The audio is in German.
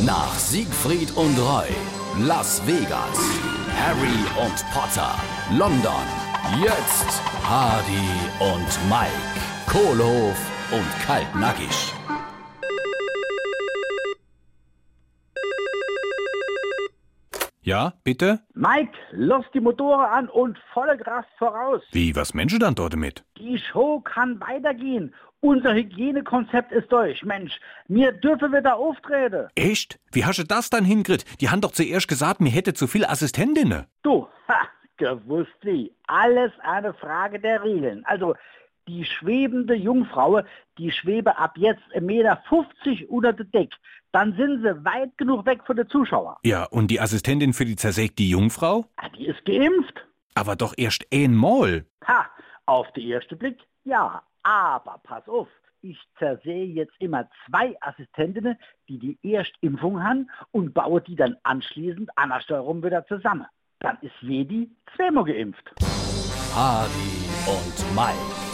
Nach Siegfried und Roy, Las Vegas, Harry und Potter, London, jetzt Hardy und Mike, Kohlhof und Kaltnackig. Ja, bitte? Mike, lass die Motoren an und volle Kraft voraus. Wie, was Menschen dann dort mit? Die Show kann weitergehen. Unser Hygienekonzept ist durch. Mensch, mir dürfen wir da auftreten. Echt? Wie hast du das dann hingekriegt? Die haben doch zuerst gesagt, mir hätte zu viel Assistentinnen. Du, ha, gewusst wie. Alles eine Frage der Regeln. Also, die schwebende Jungfrau, die schwebe ab jetzt 1,50 Meter unter dem Deck. Dann sind sie weit genug weg von den Zuschauern. Ja, und die Assistentin für die zersägte Jungfrau? Ah, Die ist geimpft. Aber doch erst einmal. Ha, auf den ersten Blick, ja. Aber pass auf, ich zersehe jetzt immer zwei Assistentinnen, die die Erstimpfung haben und baue die dann anschließend andersherum wieder zusammen. Dann ist jedi zweimal geimpft. Hardy und Mike,